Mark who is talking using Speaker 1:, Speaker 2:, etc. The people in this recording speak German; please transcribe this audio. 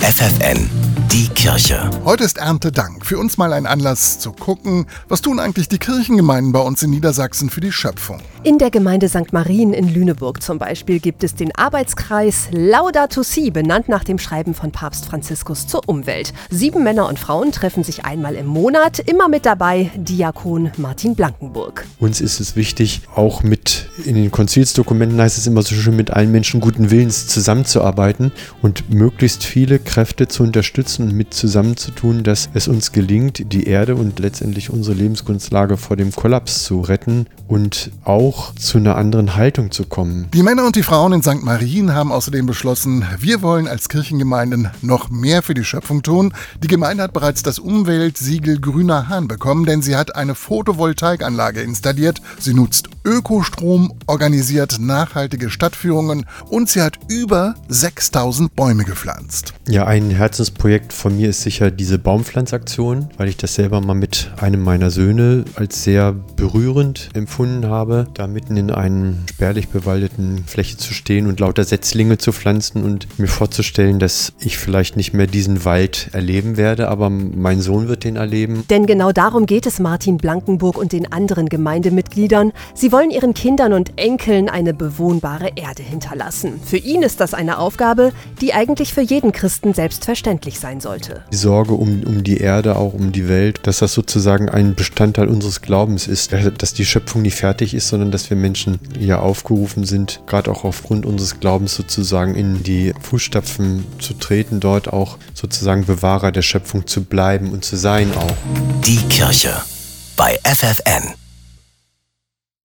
Speaker 1: FFN, die Kirche.
Speaker 2: Heute ist Erntedank. Für uns mal ein Anlass zu gucken, was tun eigentlich die Kirchengemeinden bei uns in Niedersachsen für die Schöpfung.
Speaker 3: In der Gemeinde St. Marien in Lüneburg zum Beispiel gibt es den Arbeitskreis Laudato Si, benannt nach dem Schreiben von Papst Franziskus zur Umwelt. Sieben Männer und Frauen treffen sich einmal im Monat, immer mit dabei Diakon Martin Blankenburg.
Speaker 4: Uns ist es wichtig, auch mit in den Konzilsdokumenten heißt es immer so schön, mit allen Menschen guten Willens zusammenzuarbeiten und möglichst viele Kräfte zu unterstützen und mit zusammenzutun, dass es uns gelingt, die Erde und letztendlich unsere Lebensgrundlage vor dem Kollaps zu retten und auch zu einer anderen Haltung zu kommen.
Speaker 2: Die Männer und die Frauen in St. Marien haben außerdem beschlossen, wir wollen als Kirchengemeinden noch mehr für die Schöpfung tun. Die Gemeinde hat bereits das Umweltsiegel Grüner Hahn bekommen, denn sie hat eine Photovoltaikanlage installiert. Sie nutzt Ökostrom, organisiert nachhaltige Stadtführungen und sie hat über 6000 Bäume gepflanzt.
Speaker 4: Ja, ein Herzensprojekt von mir ist sicher diese Baumpflanzaktion, weil ich das selber mal mit einem meiner Söhne als sehr berührend empfunden habe, da mitten in einer spärlich bewaldeten Fläche zu stehen und lauter Setzlinge zu pflanzen und mir vorzustellen, dass ich vielleicht nicht mehr diesen Wald erleben werde, aber mein Sohn wird den erleben.
Speaker 3: Denn genau darum geht es Martin Blankenburg und den anderen Gemeindemitgliedern. Sie wollen ihren Kindern und Enkeln eine bewohnbare Erde hinterlassen. Für ihn ist das eine Aufgabe, die eigentlich für jeden Christen selbstverständlich sein sollte.
Speaker 4: Die Sorge um, um die Erde, auch um die Welt, dass das sozusagen ein Bestandteil unseres Glaubens ist, dass die Schöpfung nicht fertig ist, sondern dass wir Menschen hier aufgerufen sind, gerade auch aufgrund unseres Glaubens sozusagen in die Fußstapfen zu treten, dort auch sozusagen Bewahrer der Schöpfung zu bleiben und zu sein auch.
Speaker 1: Die Kirche bei FFN.